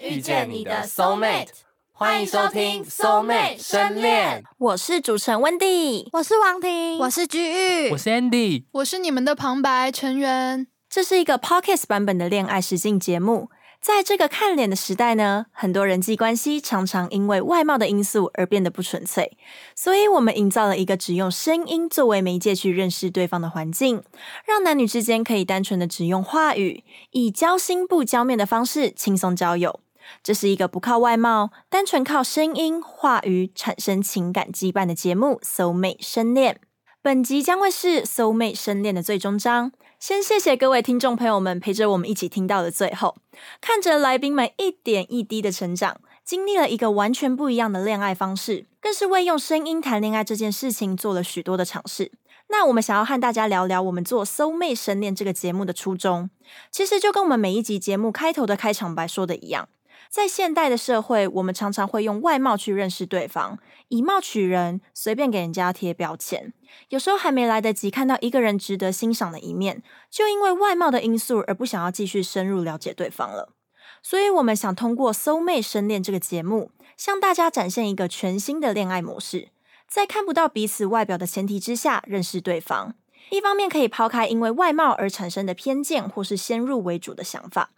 遇见你的 soul mate，欢迎收听 soul mate 深恋。我是主持人温蒂，我是王婷，我是居玉，我是 Andy，我是你们的旁白成员。这是一个 podcast 版本的恋爱实境节目。在这个看脸的时代呢，很多人际关系常常因为外貌的因素而变得不纯粹，所以我们营造了一个只用声音作为媒介去认识对方的环境，让男女之间可以单纯的只用话语，以交心不交面的方式轻松交友。这是一个不靠外貌，单纯靠声音、话语产生情感羁绊的节目《So 美深恋》。本集将会是《So 美深恋》的最终章。先谢谢各位听众朋友们陪着我们一起听到的最后，看着来宾们一点一滴的成长，经历了一个完全不一样的恋爱方式，更是为用声音谈恋爱这件事情做了许多的尝试。那我们想要和大家聊聊我们做《搜妹神恋》这个节目的初衷，其实就跟我们每一集节目开头的开场白说的一样。在现代的社会，我们常常会用外貌去认识对方，以貌取人，随便给人家贴标签。有时候还没来得及看到一个人值得欣赏的一面，就因为外貌的因素而不想要继续深入了解对方了。所以，我们想通过《搜妹深恋》这个节目，向大家展现一个全新的恋爱模式，在看不到彼此外表的前提之下认识对方。一方面可以抛开因为外貌而产生的偏见或是先入为主的想法。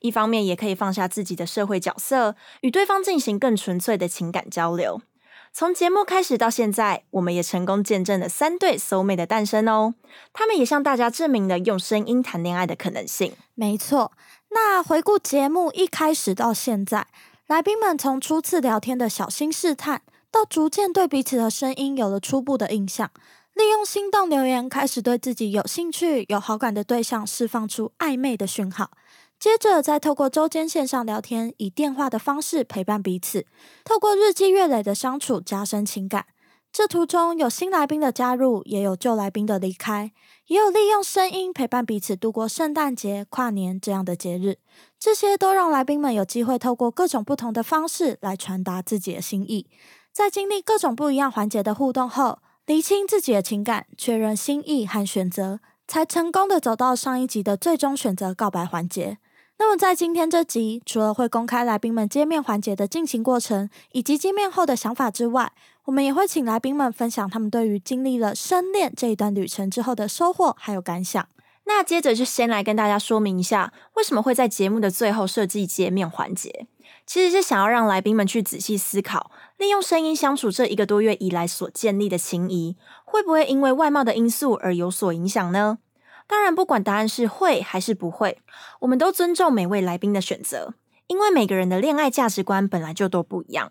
一方面也可以放下自己的社会角色，与对方进行更纯粹的情感交流。从节目开始到现在，我们也成功见证了三对 soul mate 的诞生哦。他们也向大家证明了用声音谈恋爱的可能性。没错，那回顾节目一开始到现在，来宾们从初次聊天的小心试探，到逐渐对彼此的声音有了初步的印象，利用心动留言开始对自己有兴趣、有好感的对象释放出暧昧的讯号。接着，再透过周间线上聊天，以电话的方式陪伴彼此；透过日积月累的相处，加深情感。这途中有新来宾的加入，也有旧来宾的离开，也有利用声音陪伴彼此度过圣诞节、跨年这样的节日。这些都让来宾们有机会透过各种不同的方式来传达自己的心意。在经历各种不一样环节的互动后，厘清自己的情感，确认心意和选择，才成功的走到上一集的最终选择告白环节。那么，在今天这集，除了会公开来宾们见面环节的进行过程以及见面后的想法之外，我们也会请来宾们分享他们对于经历了深恋这一段旅程之后的收获还有感想。那接着就先来跟大家说明一下，为什么会在节目的最后设计见面环节，其实是想要让来宾们去仔细思考，利用声音相处这一个多月以来所建立的情谊，会不会因为外貌的因素而有所影响呢？当然，不管答案是会还是不会，我们都尊重每位来宾的选择，因为每个人的恋爱价值观本来就都不一样。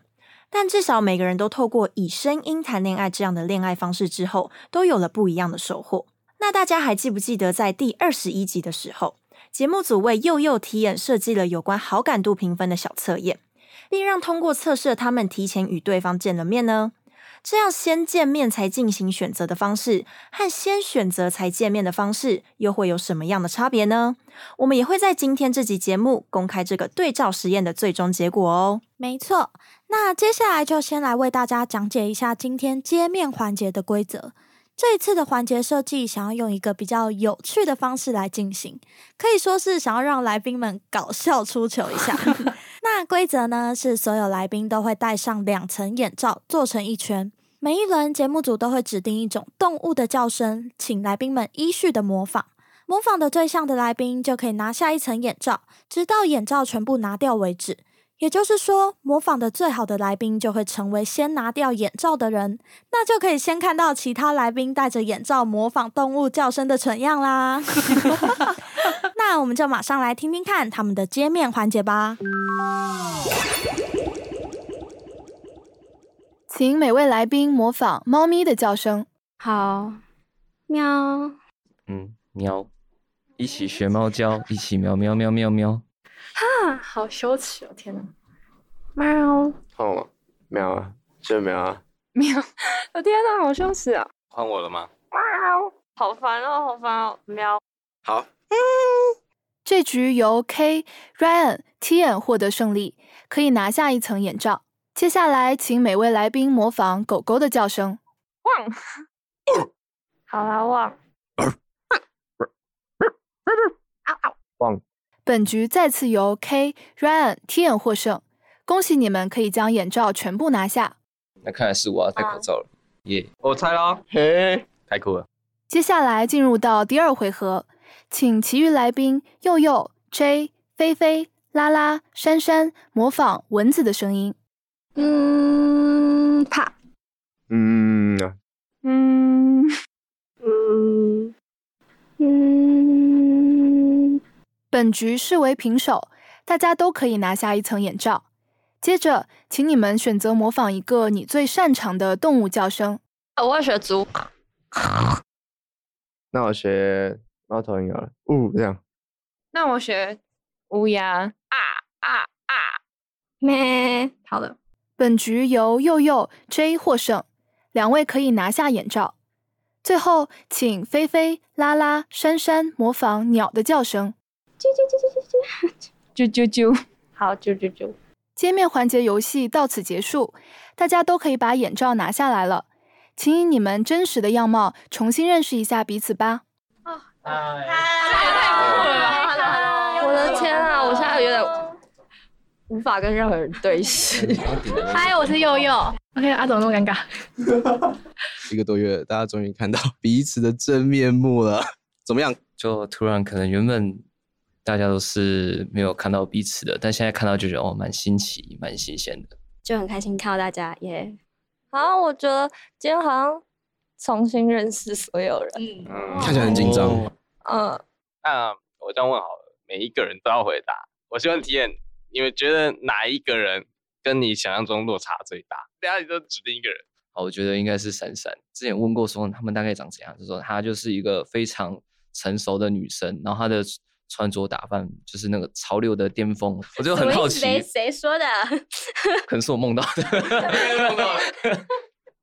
但至少每个人都透过以声音谈恋爱这样的恋爱方式之后，都有了不一样的收获。那大家还记不记得在第二十一集的时候，节目组为幼幼 T 眼设计了有关好感度评分的小测验，并让通过测试他们提前与对方见了面呢？这样先见面才进行选择的方式，和先选择才见面的方式，又会有什么样的差别呢？我们也会在今天这集节目公开这个对照实验的最终结果哦。没错，那接下来就先来为大家讲解一下今天接面环节的规则。这一次的环节设计，想要用一个比较有趣的方式来进行，可以说是想要让来宾们搞笑出糗一下。规则呢是，所有来宾都会戴上两层眼罩，做成一圈。每一轮节目组都会指定一种动物的叫声，请来宾们依序的模仿。模仿的对象的来宾就可以拿下一层眼罩，直到眼罩全部拿掉为止。也就是说，模仿的最好的来宾就会成为先拿掉眼罩的人，那就可以先看到其他来宾戴着眼罩模仿动物叫声的蠢样啦。那我们就马上来听听看他们的揭面环节吧。请每位来宾模仿猫咪的叫声。好，喵。嗯，喵。一起学猫叫，一起喵喵喵喵喵。哈，好羞耻哦！天哪，喵。哦，喵啊，真喵啊。喵，我天哪，好羞耻啊！换我了吗？喵，好烦哦，好烦哦，喵。好。这局由 K、Ryan、Tian 获得胜利，可以拿下一层眼罩。接下来，请每位来宾模仿狗狗的叫声。汪。好啦，汪。汪。本局再次由 K、Ryan、Tian 获胜，恭喜你们可以将眼罩全部拿下。那看来是我要戴口罩了，耶！我猜啦，嘿，太酷了。接下来进入到第二回合，请其余来宾佑佑、J、菲菲、拉拉、珊珊模仿蚊子的声音。嗯，怕，嗯，嗯嗯嗯，本局视为平手，大家都可以拿下一层眼罩。接着，请你们选择模仿一个你最擅长的动物叫声。哦我要学猪，那我学猫头鹰好了，呜，这样。那我学乌鸦啊啊啊！咩，好的，本局由佑佑、J 获胜，两位可以拿下眼罩。最后，请菲菲、拉拉、珊珊模仿鸟的叫声。啾啾啾！好，啾啾啾，揭面环节游戏到此结束，大家都可以把眼罩拿下来了。请以你们真实的样貌重新认识一下彼此吧。我的天啊，我现在有点无法跟任何人对视。嗨，我是佑佑。OK，啊，怎么那么尴尬？一个多月，大家终于看到彼此的真面目了，怎么样？就突然可能原本大家都是没有看到彼此的，但现在看到就觉得哦，蛮新奇、蛮新鲜的。就很开心看到大家耶。好，我觉得今天好像重新认识所有人。嗯看起来很紧张。嗯，那我这样问好了，每一个人都要回答。我希望体验，你们觉得哪一个人跟你想象中落差最大？大家你都指定一个人。好，我觉得应该是闪闪。之前问过说他们大概长怎样，就说她就是一个非常成熟的女生，然后她的穿着打扮就是那个潮流的巅峰，我就很好奇，谁谁说的？可能是我梦到的，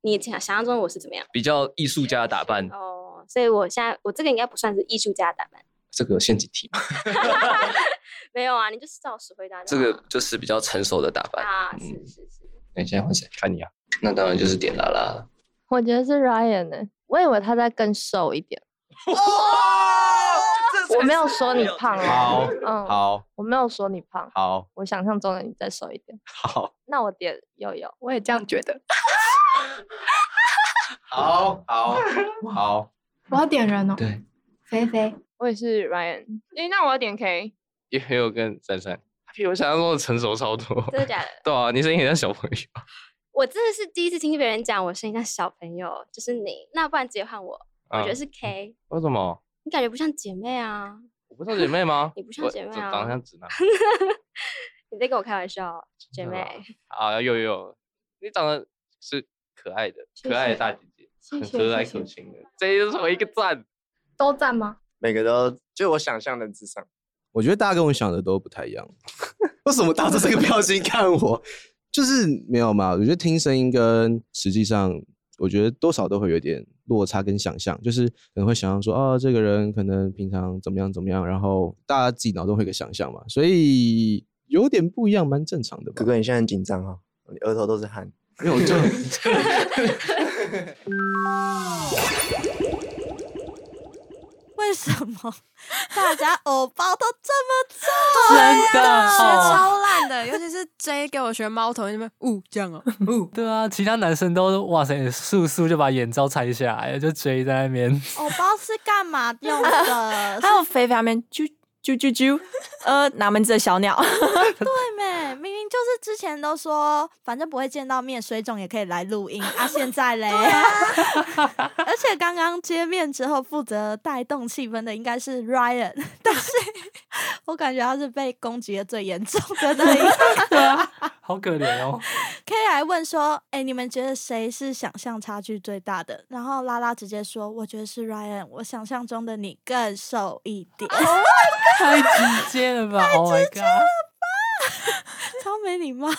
你想想象中我是怎么样？比较艺术家的打扮。哦，所以我现在我这个应该不算是艺术家的打扮。这个有陷阱题吗？没有啊，你就是照实回答就这个就是比较成熟的打扮。啊，嗯是是是。那现在换谁？看你啊。那当然就是点拉拉了。我觉得是 Ryan 呢、我以为他在更瘦一点。我没有说你胖好哦，嗯，好我没有说你胖，好我想象中的你再瘦一点。好那我点悠悠，我也这样觉得。好好好，我要点人哦。对，菲菲，我也是 Ryan。诶，那我要点 K。也有跟珊珊，他比我想象中的成熟超多。真的假的？对啊，你声音很像小朋友。我真的是第一次听别人讲我声音像小朋友，就是你。那不然直接换我，我觉得嗯是 K。为什么？你感觉不像姐妹啊？我不像姐妹吗？你不像姐妹啊长得像直男。你在跟我开玩笑，姐妹。啊，有有，你长得是可爱的，谢可爱的大姐姐，谢很和蔼可亲的，这就是我一个赞。都赞吗？每个都就我想象的之上。我觉得大家跟我想的都不太一样。为什么打着这个表情看我？就是没有嘛。我觉得听声音跟实际上，我觉得多少都会有点落差跟想象，就是可能会想象说，哦，这个人可能平常怎么样怎么样，然后大家自己脑中会有个想象嘛，所以有点不一样，蛮正常的吧哥。哥，你现在很紧张哦，你额头都是汗。没有就为什么大家偶包都这么重？真的学哦超烂的，尤其是 J 给我学猫头鹰那边，呜这样哦，呜。对啊，其他男生都哇塞，速速就把眼罩拆下来，就 J 在那边。偶包是干嘛用的？还有肥肥那边啾啾啾啾，呃，哪门子的小鸟？对没？明明就是之前都说，反正不会见到面，水肿也可以来录音啊，现在嘞。而且刚刚见面之后，负责带动气氛的应该是 Ryan，但是我感觉他是被攻击的最严重的那一个。好可怜哦。K 还问说：“哎、你们觉得谁是想象差距最大的？”然后拉拉直接说：“我觉得是 Ryan，我想象中的你更瘦一点。太直接了吧！Oh my god！超没礼貌。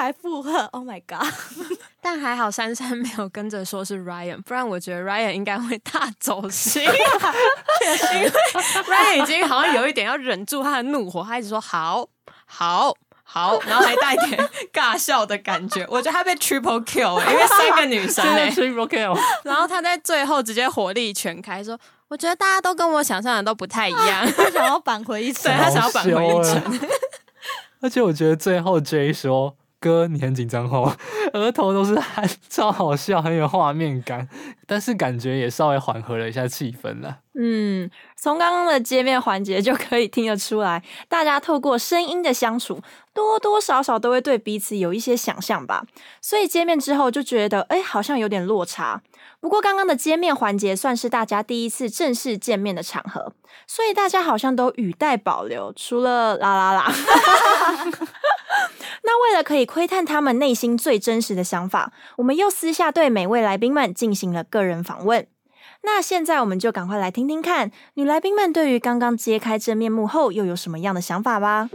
还附和，Oh my god！但还好珊珊没有跟着说是 Ryan，不然我觉得 Ryan 应该会大走心。因为 Ryan 已经好像有一点要忍住他的怒火，他一直说好好。好，然后还带点 尬笑的感觉，我觉得他被 triple kill，、欸、因为三个女生真的哎、triple kill。然后他在最后直接火力全开，说我觉得大家都跟我想象的都不太一样，他想要扳回一城，对他想要扳回一城。而且我觉得最后 J 说：“哥，你很紧张哦，额头都是汗，超好笑，很有画面感。但是感觉也稍微缓和了一下气氛了。”嗯，从刚刚的见面环节就可以听得出来，大家透过声音的相处，多多少少都会对彼此有一些想象吧。所以见面之后就觉得，哎，好像有点落差。不过刚刚的见面环节算是大家第一次正式见面的场合，所以大家好像都语带保留，除了啦啦啦。那为了可以窥探他们内心最真实的想法，我们又私下对每位来宾们进行了个人访问。那现在我们就赶快来听听看，女来宾们对于刚刚揭开真面目后又有什么样的想法吧。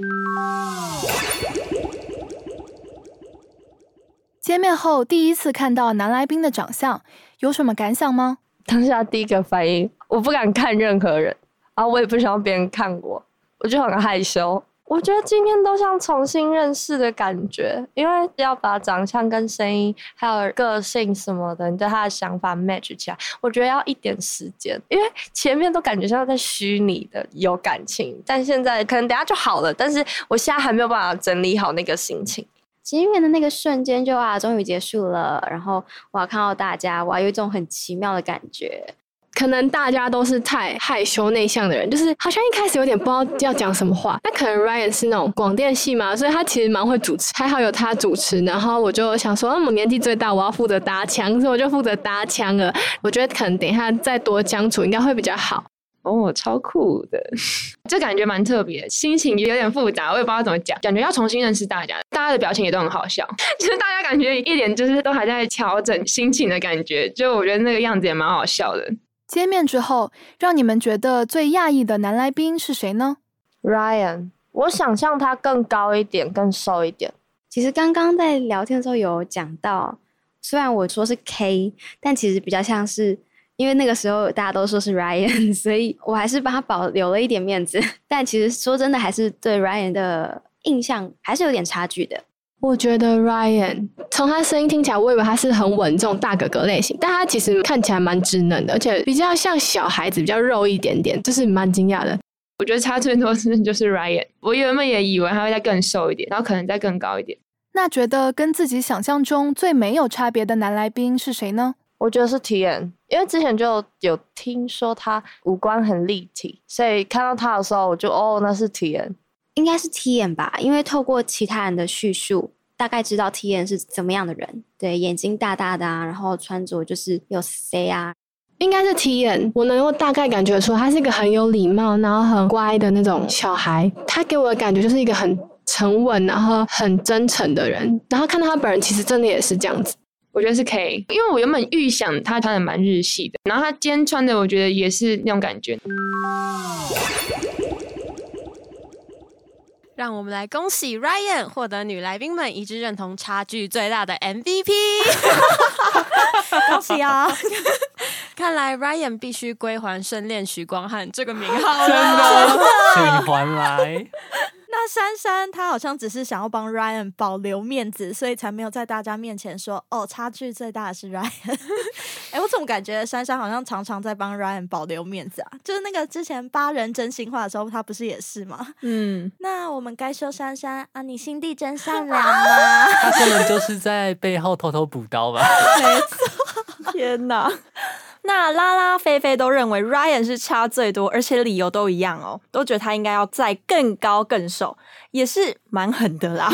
见面后第一次看到男来宾的长相，有什么感想吗？当下第一个反应，我不敢看任何人，啊，我也不想要别人看我，我就很害羞。我觉得今天都像重新认识的感觉，因为要把长相跟声音还有个性什么的，你对他的想法 match 起来，我觉得要一点时间。因为前面都感觉像在虚拟的有感情，但现在可能等下就好了，但是我现在还没有办法整理好那个心情。前面的那个瞬间就啊，终于结束了，然后我要看到大家，我有一种很奇妙的感觉。可能大家都是太害羞内向的人，就是好像一开始有点不知道要讲什么话。那可能 Ryan 是那种广电系嘛，所以他其实蛮会主持，还好有他主持。然后我就想说，那我年纪最大，我要负责搭腔，所以我就负责搭腔了。我觉得可能等一下再多相处，应该会比较好。哦，超酷的，这感觉蛮特别，心情有点复杂，我也不知道怎么讲，感觉要重新认识大家，大家的表情也都很好笑，就是大家感觉一脸就是都还在调整心情的感觉，就我觉得那个样子也蛮好笑的。见面之后，让你们觉得最讶异的男来宾是谁呢？Ryan，我想象他更高一点，更瘦一点。其实刚刚在聊天的时候有讲到，虽然我说是 K，但其实比较像是。因为那个时候大家都说是 Ryan，所以我还是帮他保留了一点面子。但其实说真的，还是对 Ryan 的印象还是有点差距的。我觉得 Ryan 从他声音听起来，我以为他是很稳重大哥哥类型，但他其实看起来蛮稚嫩的，而且比较像小孩子，比较肉一点点，就是蛮惊讶的。我觉得差最多是 就是 Ryan，我原本也以为他会再更瘦一点，然后可能再更高一点。那觉得跟自己想象中最没有差别的男来宾是谁呢？我觉得是 T N，因为之前就有听说他五官很立体，所以看到他的时候，我就哦，那是 T N，应该是 T N 吧？因为透过其他人的叙述，大概知道 T N 是怎么样的人。对，眼睛大大的啊，然后穿着就是有 C 啊，应该是 T N。我能够大概感觉出他是一个很有礼貌，然后很乖的那种小孩。他给我的感觉就是一个很沉稳，然后很真诚的人。然后看到他本人，其实真的也是这样子。我觉得是 K，因为我原本预想他穿的蛮日系的，然后他今天穿的，我觉得也是那种感觉。让我们来恭喜 Ryan 获得女来宾们一致认同差距最大的 MVP，恭喜啊！看来 Ryan 必须归还圣恋徐光汉这个名号了，请还来。那珊珊她好像只是想要帮 Ryan 保留面子，所以才没有在大家面前说哦，差距最大的是 Ryan。哎，我怎么感觉珊珊好像常常在帮 Ryan 保留面子啊？就是那个之前八人真心话的时候，她不是也是吗？嗯，那我们该说珊珊啊，你心地真善良吗？他根本就是在背后偷偷补刀吧？没错，天哪！那拉拉、菲菲都认为 Ryan 是差最多，而且理由都一样哦，都觉得他应该要再更高更瘦，也是蛮狠的啦。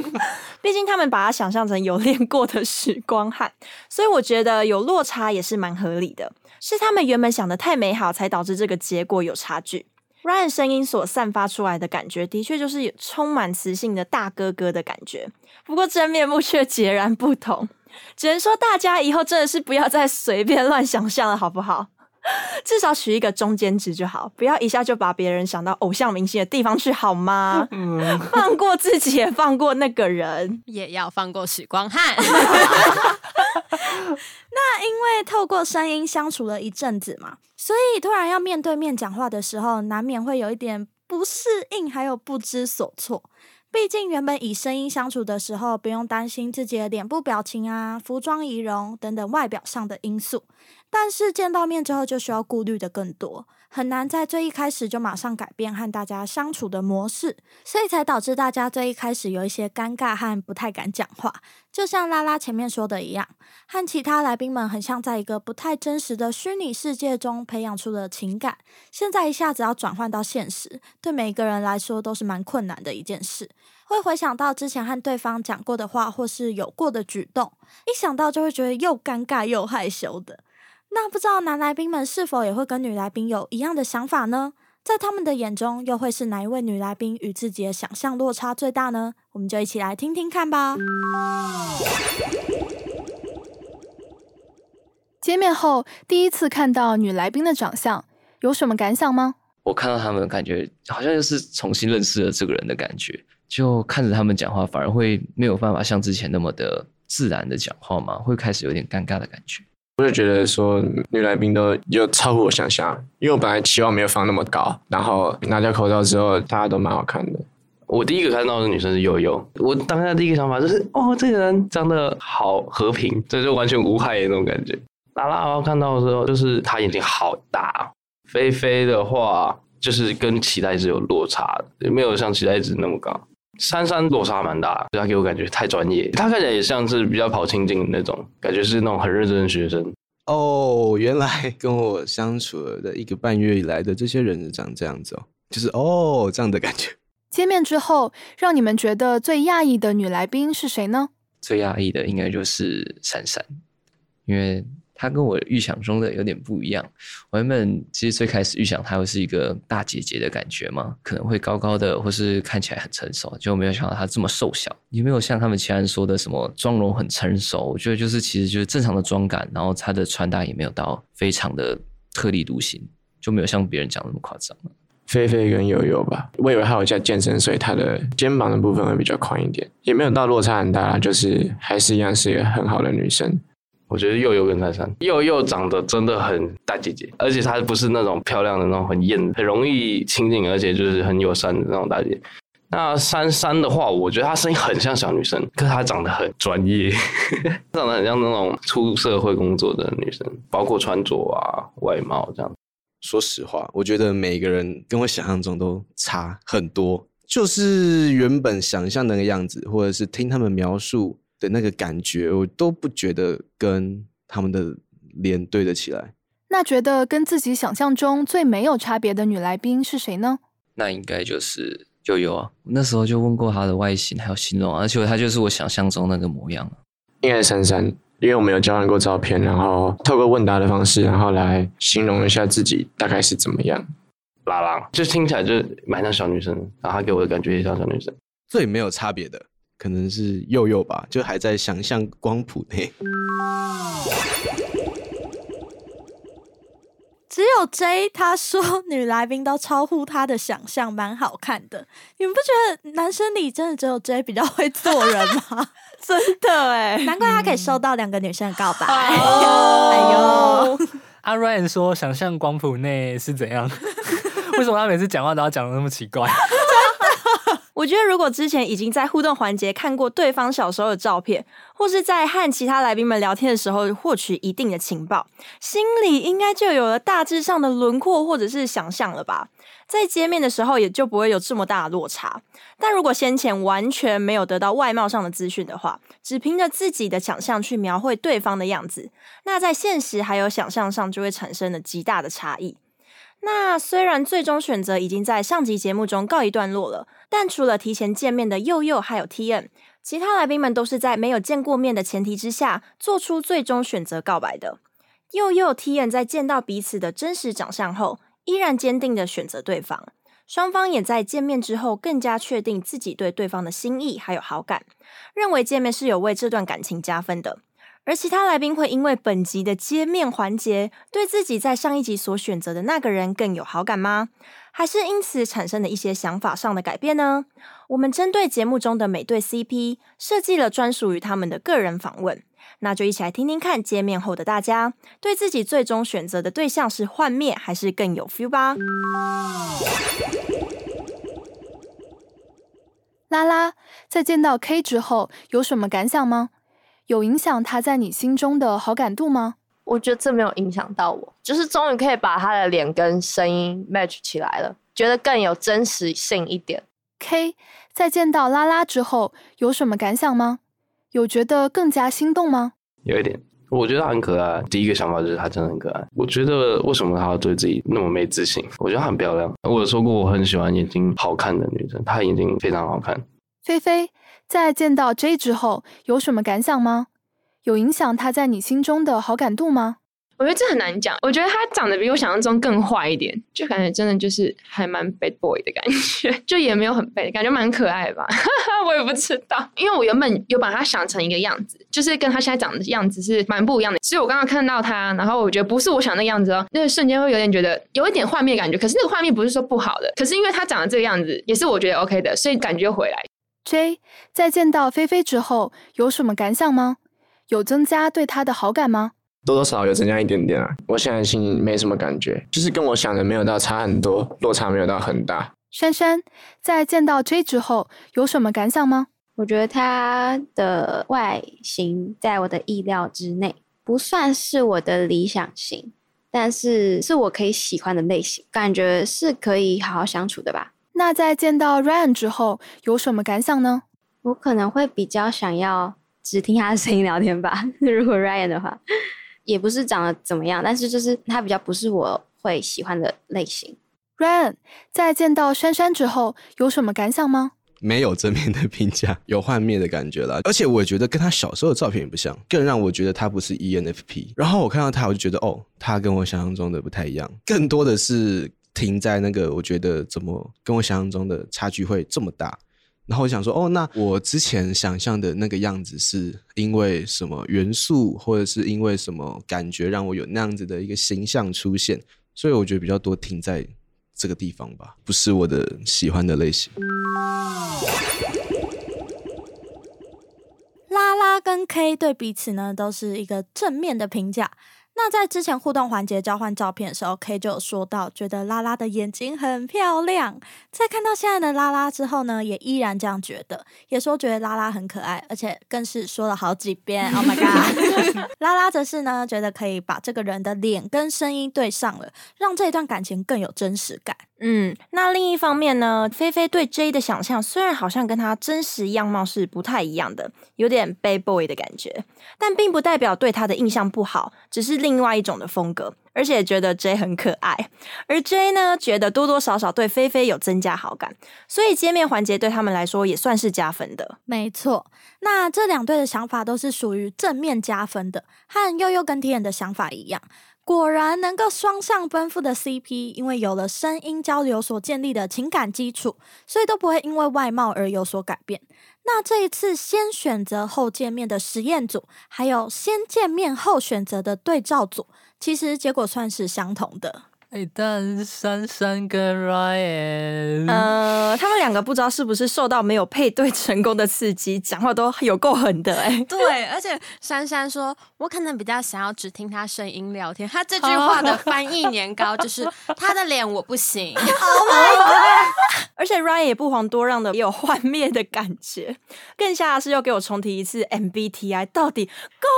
毕竟他们把他想象成有练过的时光汉，所以我觉得有落差也是蛮合理的。是他们原本想的太美好，才导致这个结果有差距。Ryan 声音所散发出来的感觉，的确就是充满磁性的大哥哥的感觉，不过真面目却截然不同。只能说大家以后真的是不要再随便乱想象了，好不好？至少取一个中间值就好，不要一下就把别人想到偶像明星的地方去，好吗？放过自己，也放过那个人，也要放过许光汉。那因为透过声音相处了一阵子嘛，所以突然要面对面讲话的时候，难免会有一点不适应，还有不知所措。毕竟原本以声音相处的时候，不用担心自己的脸部表情啊、服装仪容等等外表上的因素。但是见到面之后就需要顾虑的更多，很难在最一开始就马上改变和大家相处的模式，所以才导致大家最一开始有一些尴尬和不太敢讲话。就像拉拉前面说的一样，和其他来宾们很像在一个不太真实的虚拟世界中培养出的情感，现在一下子要转换到现实，对每一个人来说都是蛮困难的一件事。会回想到之前和对方讲过的话，或是有过的举动，一想到就会觉得又尴尬又害羞的。那不知道男来宾们是否也会跟女来宾有一样的想法呢？在他们的眼中，又会是哪一位女来宾与自己的想象落差最大呢？我们就一起来听听看吧。见面后第一次看到女来宾的长相，有什么感想吗？我看到他们，感觉好像又是重新认识了这个人的感觉。就看着他们讲话，反而会没有办法像之前那么的自然的讲话嘛，会开始有点尴尬的感觉。我就觉得说女来宾都有超乎我想象，因为我本来期望没有放那么高，然后拿掉口罩之后，大家都蛮好看的。我第一个看到的女生是悠悠，我当下第一个想法就是，哦，这个人长得好和平，这就完全无害的那种感觉。拉拉后看到的时候，就是她眼睛好大。菲菲的话，就是跟期待值有落差的，没有像期待值那么高。珊珊落差蛮大，她给我感觉太专业，她看起来也像是比较跑清静的那种，感觉是那种很认真的学生。哦，原来跟我相处了的一个半月以来的这些人长这样子哦，就是哦这样的感觉。见面之后，让你们觉得最讶异的女来宾是谁呢？最讶异的应该就是珊珊，因为。她跟我预想中的有点不一样。我原本其实最开始预想她会是一个大姐姐的感觉嘛，可能会高高的，或是看起来很成熟，就没有想到她这么瘦小。也没有像他们其他人说的什么妆容很成熟，我觉得就是其实就是正常的妆感，然后她的穿搭也没有到非常的特立独行，就没有像别人讲那么夸张。菲菲跟悠悠吧，我以为她有在健身，所以她的肩膀的部分会比较宽一点，也没有到落差很大，就是还是一样是一个很好的女生。我觉得佑佑跟珊珊，佑佑长得真的很大姐姐，而且她不是那种漂亮的那种很艳、很容易亲近，而且就是很友善的那种大姐。那珊珊的话，我觉得她声音很像小女生，可是她长得很专业，长得很像那种出社会工作的女生，包括穿着啊、外貌这样。说实话，我觉得每个人跟我想象中都差很多，就是原本想象那个样子，或者是听他们描述。的那个感觉，我都不觉得跟他们的脸对得起来。那觉得跟自己想象中最没有差别的女来宾是谁呢？那应该就是悠悠啊！那时候就问过她的外形还有形容，而且她就是我想象中那个模样应该是珊珊，因为我们有交换过照片，然后透过问答的方式，然后来形容一下自己大概是怎么样。拉拉就听起来就蛮像小女生，然后她给我的感觉也像小女生，最没有差别的。可能是佑佑吧，就还在想象光谱内。只有 J 他说女来宾都超乎他的想象，蛮好看的。你们不觉得男生里真的只有 J 比较会做人吗？真的哎，难怪他可以收到两个女生的告白。哎呦，阿 Ryan 说想象光谱内是怎样？为什么他每次讲话都要讲的那么奇怪？我觉得，如果之前已经在互动环节看过对方小时候的照片，或是在和其他来宾们聊天的时候获取一定的情报，心里应该就有了大致上的轮廓或者是想象了吧？在见面的时候也就不会有这么大的落差。但如果先前完全没有得到外貌上的资讯的话，只凭着自己的想象去描绘对方的样子，那在现实还有想象上就会产生了极大的差异。那虽然最终选择已经在上集节目中告一段落了，但除了提前见面的佑佑还有 T N，其他来宾们都是在没有见过面的前提之下做出最终选择告白的。佑佑 T N 在见到彼此的真实长相后，依然坚定的选择对方，双方也在见面之后更加确定自己对对方的心意还有好感，认为见面是有为这段感情加分的。而其他来宾会因为本集的揭面环节，对自己在上一集所选择的那个人更有好感吗？还是因此产生了一些想法上的改变呢？我们针对节目中的每对 CP 设计了专属于他们的个人访问，那就一起来听听看，揭面后的大家对自己最终选择的对象是幻灭还是更有 feel 吧。拉拉在见到 K 之后有什么感想吗？有影响他在你心中的好感度吗？我觉得这没有影响到我，就是终于可以把他的脸跟声音 match 起来了，觉得更有真实性一点。K 在见到拉拉之后有什么感想吗？有觉得更加心动吗？有一点，我觉得他很可爱。第一个想法就是她真的很可爱。我觉得为什么她要对自己那么没自信？我觉得她很漂亮。我有说过我很喜欢眼睛好看的女生，她眼睛非常好看。菲菲在见到 J 之后有什么感想吗？有影响他在你心中的好感度吗？我觉得这很难讲。我觉得他长得比我想象中更坏一点，就感觉真的就是还蛮 bad boy 的感觉，就也没有很 bad，感觉蛮可爱吧。我也不知道，因为我原本有把他想成一个样子，就是跟他现在长的样子是蛮不一样的。所以我刚刚看到他，然后我觉得不是我想那样子哦，那个瞬间会有点觉得有一点幻灭感觉。可是那个画面不是说不好的，可是因为他长得这个样子，也是我觉得 OK 的，所以感觉回来。J 在见到菲菲之后有什么感想吗？有增加对她的好感吗？多多少少有增加一点点啊。我现在心里没什么感觉，就是跟我想的没有到差很多，落差没有到很大。珊珊在见到 J 之后有什么感想吗？我觉得他的外形在我的意料之内，不算是我的理想型，但是是我可以喜欢的类型，感觉是可以好好相处的吧。那在见到 Ryan 之后有什么感想呢？我可能会比较想要只听他的声音聊天吧。如果 Ryan 的话，也不是长得怎么样，但是就是他比较不是我会喜欢的类型。Ryan 在见到珊珊之后有什么感想吗？没有正面的评价，有幻灭的感觉啦。而且我觉得跟他小时候的照片也不像，更让我觉得他不是 E ENFP。然后我看到他，我就觉得哦，他跟我想象中的不太一样，更多的是停在那个我觉得怎么跟我想象中的差距会这么大。然后我想说，哦，那我之前想象的那个样子是因为什么元素，或者是因为什么感觉让我有那样子的一个形象出现？所以我觉得比较多停在这个地方吧，不是我的喜欢的类型。拉拉跟 K 对彼此呢都是一个正面的评价。那在之前互动环节交换照片的时候，K 就有说到，觉得拉拉的眼睛很漂亮。在看到现在的拉拉之后呢，也依然这样觉得，也说觉得拉拉很可爱，而且更是说了好几遍。Oh my god！拉拉则是呢，觉得可以把这个人的脸跟声音对上了，让这一段感情更有真实感。嗯，那另一方面呢，菲菲对 J 的想象虽然好像跟他真实样貌是不太一样的，有点 bad boy 的感觉，但并不代表对他的印象不好，只是另外一种的风格，而且觉得 J 很可爱。而 J 呢，觉得多多少少对菲菲有增加好感，所以见面环节对他们来说也算是加分的。没错，那这两对的想法都是属于正面加分的，和悠悠跟 T N 的想法一样。果然能够双向奔赴的 CP，因为有了声音交流所建立的情感基础，所以都不会因为外貌而有所改变。那这一次先选择后见面的实验组，还有先见面后选择的对照组，其实结果算是相同的。哎，但是珊珊跟 Ryan，呃，他们两个不知道是不是受到没有配对成功的刺激，讲话都有够狠的哎、对，而且珊珊说，我可能比较想要只听他声音聊天。他这句话的翻译年糕就是他的脸我不行。而且 Ryan 也不遑多让的，也有幻灭的感觉。更吓的是，又给我重提一次 MBTI，到底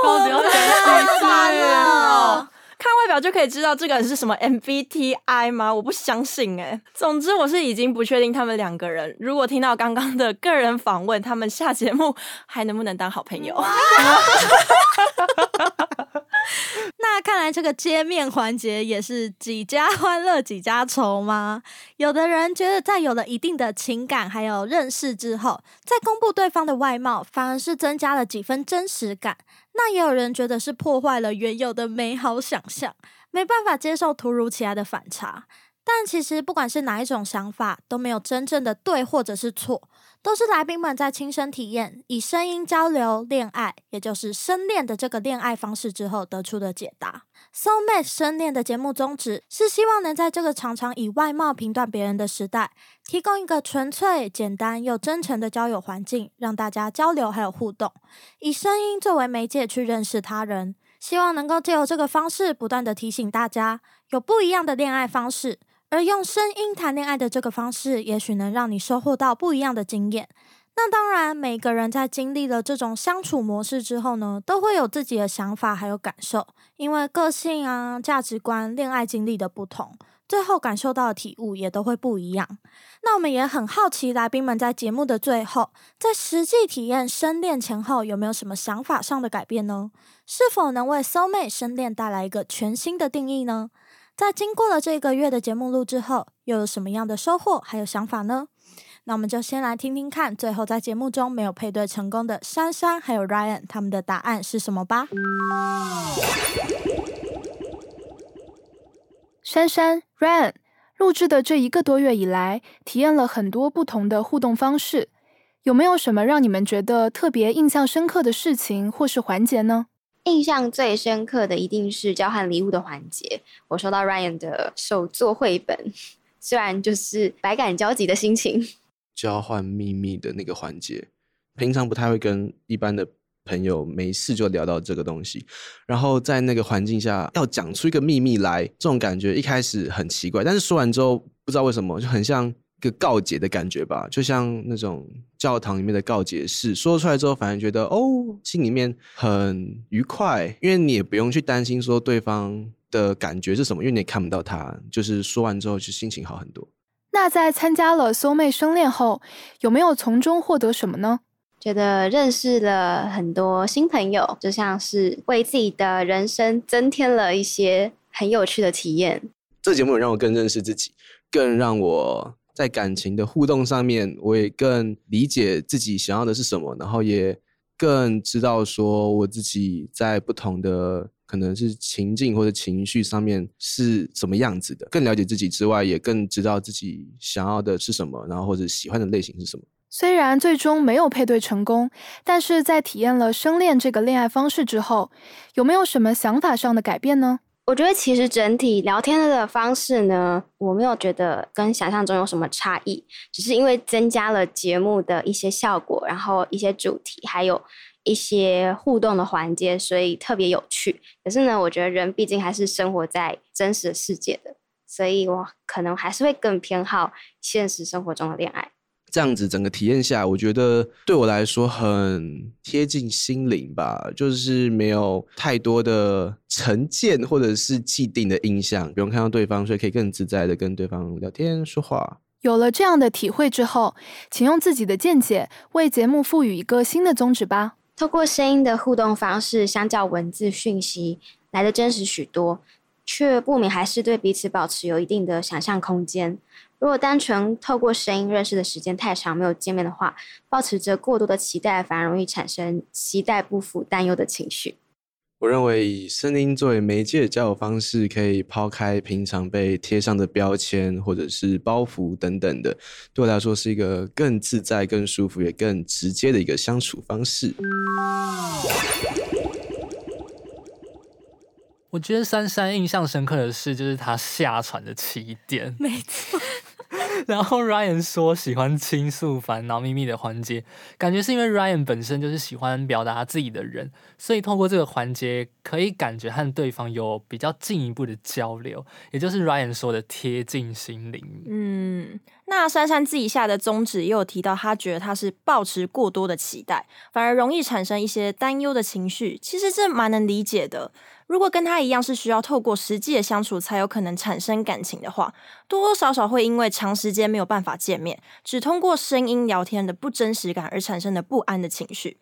够到底要讲几次烦 哦！看外表就可以知道这个人是什么 MBTI 吗？我不相信哎、总之，我是已经不确定他们两个人。如果听到刚刚的个人访问，他们下节目还能不能当好朋友？那看来这个见面环节也是几家欢乐几家愁吗？有的人觉得在有了一定的情感还有认识之后，再公布对方的外貌，反而是增加了几分真实感。那也有人觉得是破坏了原有的美好想象，没办法接受突如其来的反差。但其实不管是哪一种想法，都没有真正的对或者是错，都是来宾们在亲身体验以声音交流恋爱，也就是深恋的这个恋爱方式之后得出的解答。Soul Mate 深恋的节目宗旨是希望能在这个常常以外貌评断别人的时代，提供一个纯粹、简单又真诚的交友环境，让大家交流还有互动，以声音作为媒介去认识他人。希望能够借由这个方式，不断的提醒大家有不一样的恋爱方式。而用声音谈恋爱的这个方式，也许能让你收获到不一样的经验。那当然，每个人在经历了这种相处模式之后呢，都会有自己的想法还有感受，因为个性啊、价值观、恋爱经历的不同，最后感受到的体悟也都会不一样。那我们也很好奇，来宾们在节目的最后，在实际体验深恋前后，有没有什么想法上的改变呢？是否能为 soul mate 深恋带来一个全新的定义呢？在经过了这个月的节目录制后，又有什么样的收获还有想法呢？那我们就先来听听看，最后在节目中没有配对成功的珊珊还有 Ryan 他们的答案是什么吧。珊珊、Ryan 录制的这一个多月以来，体验了很多不同的互动方式，有没有什么让你们觉得特别印象深刻的事情或是环节呢？印象最深刻的一定是交换礼物的环节，我收到 Ryan 的手作绘本，虽然就是百感交集的心情。交换秘密的那个环节，平常不太会跟一般的朋友没事就聊到这个东西，然后在那个环境下要讲出一个秘密来，这种感觉一开始很奇怪，但是说完之后不知道为什么就很像个告解的感觉吧，就像那种教堂里面的告解式，说出来之后反而觉得哦，心里面很愉快，因为你也不用去担心说对方的感觉是什么，因为你也看不到他，就是说完之后就心情好很多。那在参加了 soul mate 生恋后，有没有从中获得什么呢？觉得认识了很多新朋友，就像是为自己的人生增添了一些很有趣的体验。这节目也让我更认识自己，更让我在感情的互动上面，我也更理解自己想要的是什么，然后也更知道说我自己在不同的。可能是情境或者情绪上面是什么样子的，更了解自己之外，也更知道自己想要的是什么，然后或者喜欢的类型是什么。虽然最终没有配对成功，但是在体验了生恋这个恋爱方式之后，有没有什么想法上的改变呢？我觉得其实整体聊天的方式呢，我没有觉得跟想象中有什么差异，只是因为增加了节目的一些效果，然后一些主题，还有。一些互动的环节，所以特别有趣。可是呢，我觉得人毕竟还是生活在真实世界的，所以我可能还是会更偏好现实生活中的恋爱。这样子整个体验下，我觉得对我来说很贴近心灵吧，就是没有太多的成见或者是既定的印象，不用看到对方，所以可以更自在的跟对方聊天说话。有了这样的体会之后，请用自己的见解为节目赋予一个新的宗旨吧。透过声音的互动方式，相较文字讯息来的真实许多，却不免还是对彼此保持有一定的想象空间。如果单纯透过声音认识的时间太长，没有见面的话，保持着过多的期待，反而容易产生期待不符、担忧的情绪。我认为以声音作为媒介的交友方式，可以抛开平常被贴上的标签或者是包袱等等的，对我来说是一个更自在、更舒服也更直接的一个相处方式。我觉得珊珊印象深刻的是，就是她下船的起点。没错。然后 Ryan 说喜欢倾诉烦恼秘密的环节，感觉是因为 Ryan 本身就是喜欢表达自己的人，所以透过这个环节可以感觉和对方有比较进一步的交流，也就是 Ryan 说的贴近心灵。嗯，那珊珊自己下的宗旨也有提到，他觉得他是抱持过多的期待，反而容易产生一些担忧的情绪。其实这蛮能理解的。如果跟他一样是需要透过实际的相处才有可能产生感情的话，多多少少会因为长时间没有办法见面，只通过声音聊天的不真实感而产生的不安的情绪。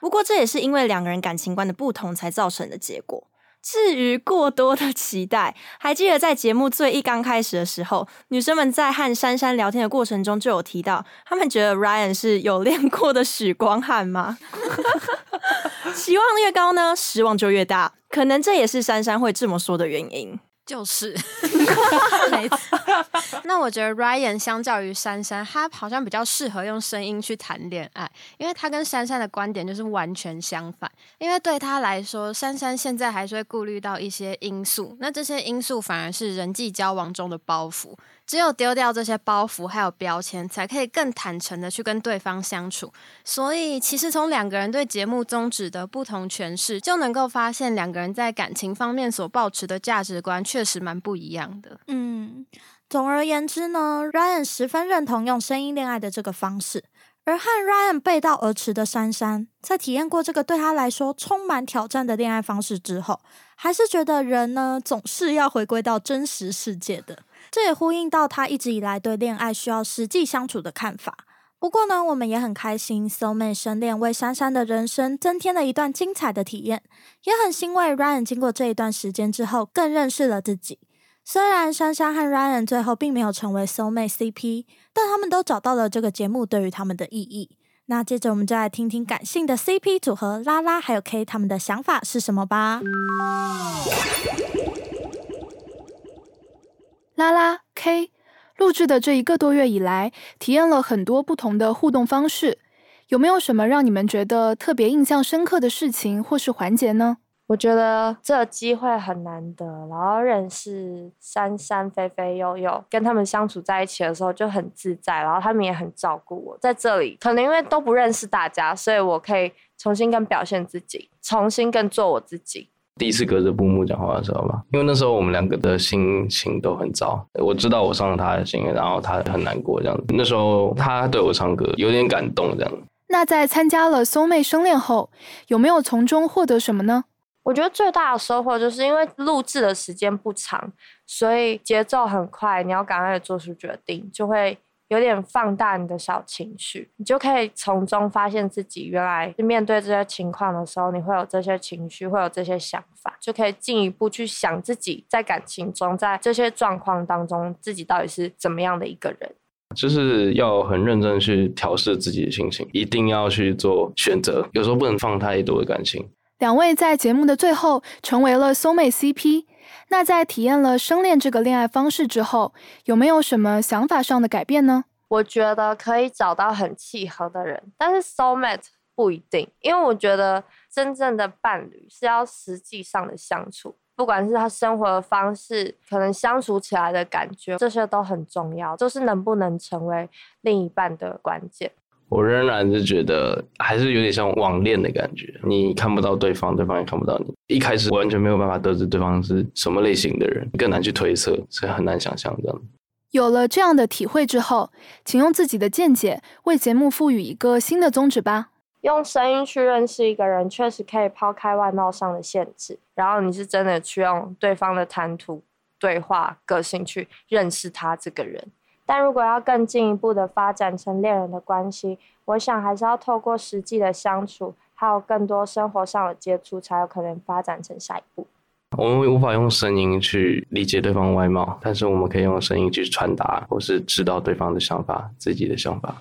不过这也是因为两个人感情观的不同才造成的结果。至于过多的期待，还记得在节目最一刚开始的时候，女生们在和珊珊聊天的过程中就有提到，她们觉得 Ryan 是有练过的许光汉吗？期望越高呢，失望就越大。可能这也是珊珊会这么说的原因。就是，没错。那我觉得 Ryan 相较于珊珊，他好像比较适合用声音去谈恋爱，因为他跟珊珊的观点就是完全相反。因为对他来说，珊珊现在还是会顾虑到一些因素，那这些因素反而是人际交往中的包袱。只有丢掉这些包袱还有标签，才可以更坦诚的去跟对方相处。所以，其实从两个人对节目宗旨的不同诠释，就能够发现两个人在感情方面所抱持的价值观确实蛮不一样的。嗯，总而言之呢，Ryan 十分认同用声音恋爱的这个方式，而和 Ryan 背道而驰的珊珊，在体验过这个对他来说充满挑战的恋爱方式之后，还是觉得人呢总是要回归到真实世界的。这也呼应到他一直以来对恋爱需要实际相处的看法。不过呢，我们也很开心，So 妹深恋为珊珊的人生增添了一段精彩的体验，也很欣慰 Ryan 经过这一段时间之后，更认识了自己。虽然珊珊和 Ryan 最后并没有成为 Soul Mate CP，但他们都找到了这个节目对于他们的意义。那接着我们就来听听感性的 CP 组合拉拉还有 K 他们的想法是什么吧。拉拉 K 录制的这一个多月以来，体验了很多不同的互动方式，有没有什么让你们觉得特别印象深刻的事情或是环节呢？我觉得这机会很难得，然后认识珊珊、菲菲、悠悠，跟他们相处在一起的时候就很自在，然后他们也很照顾我。在这里，可能因为都不认识大家，所以我可以重新更表现自己，重新更做我自己。第一次隔着布幕讲话的时候吧，因为那时候我们两个的心情都很糟，我知道我伤了他的心，然后他很难过这样子。那时候他对我唱歌有点感动这样。那在参加了松妹生恋后，有没有从中获得什么呢？我觉得最大的收获就是因为录制的时间不长，所以节奏很快，你要赶快做出决定，就会有点放大你的小情绪，你就可以从中发现自己原来面对这些情况的时候，你会有这些情绪，会有这些想法，就可以进一步去想自己在感情中，在这些状况当中，自己到底是怎么样的一个人。就是要很认真去调试自己的心情，一定要去做选择，有时候不能放太多的感情。两位在节目的最后成为了 Soul Mate CP，那在体验了生恋这个恋爱方式之后，有没有什么想法上的改变呢？我觉得可以找到很契合的人，但是 Soul Mate 不一定，因为我觉得真正的伴侣是要实际上的相处，不管是他生活的方式，可能相处起来的感觉，这些都很重要，就是能不能成为另一半的关键。我仍然是觉得还是有点像网恋的感觉，你看不到对方，对方也看不到你。一开始完全没有办法得知对方是什么类型的人，更难去推测，所以很难想象这样。有了这样的体会之后，请用自己的见解为节目赋予一个新的宗旨吧。用声音去认识一个人，确实可以抛开外貌上的限制，然后你是真的去用对方的谈吐、对话、个性去认识他这个人。但如果要更进一步的发展成恋人的关系，我想还是要透过实际的相处，还有更多生活上的接触，才有可能发展成下一步。我们无法用声音去理解对方外貌，但是我们可以用声音去传达，或是知道对方的想法、自己的想法。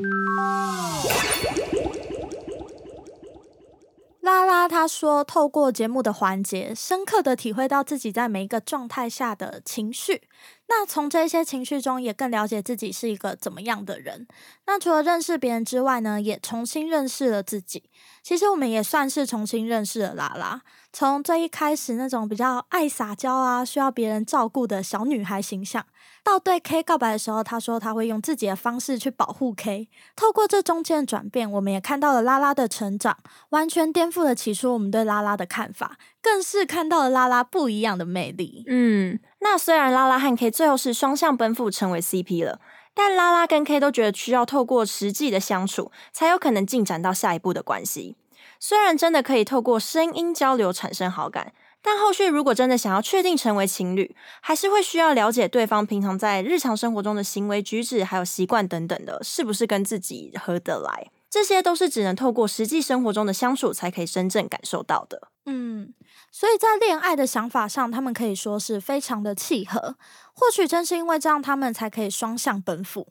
拉拉他说，透过节目的环节，深刻的体会到自己在每一个状态下的情绪。那从这些情绪中，也更了解自己是一个怎么样的人。那除了认识别人之外呢，也重新认识了自己。其实我们也算是重新认识了拉拉。从最一开始那种比较爱撒娇啊，需要别人照顾的小女孩形象。到对 K 告白的时候，他说他会用自己的方式去保护 K。透过这中间的转变，我们也看到了拉拉的成长，完全颠覆了起初我们对拉拉的看法，更是看到了拉拉不一样的魅力。嗯，那虽然拉拉和 K 最后是双向奔赴成为 CP 了，但拉拉跟 K 都觉得需要透过实际的相处，才有可能进展到下一步的关系。虽然真的可以透过声音交流产生好感。但后续如果真的想要确定成为情侣，还是会需要了解对方平常在日常生活中的行为举止，还有习惯等等的，是不是跟自己合得来？这些都是只能透过实际生活中的相处才可以真正感受到的。嗯，所以在恋爱的想法上，他们可以说是非常的契合。或许正是因为这样，他们才可以双向奔赴。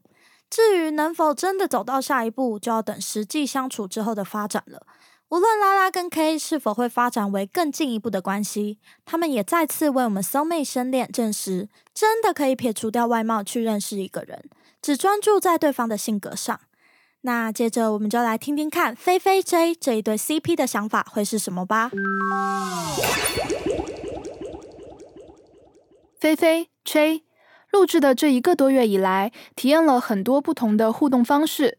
至于能否真的走到下一步，就要等实际相处之后的发展了。无论拉拉跟 K 是否会发展为更进一步的关系，他们也再次为我们 Soul Mate 生恋证实，真的可以撇除掉外貌去认识一个人，只专注在对方的性格上。那接着我们就来听听看菲菲 J 这一对 CP 的想法会是什么吧。菲菲 J 录制的这一个多月以来，体验了很多不同的互动方式。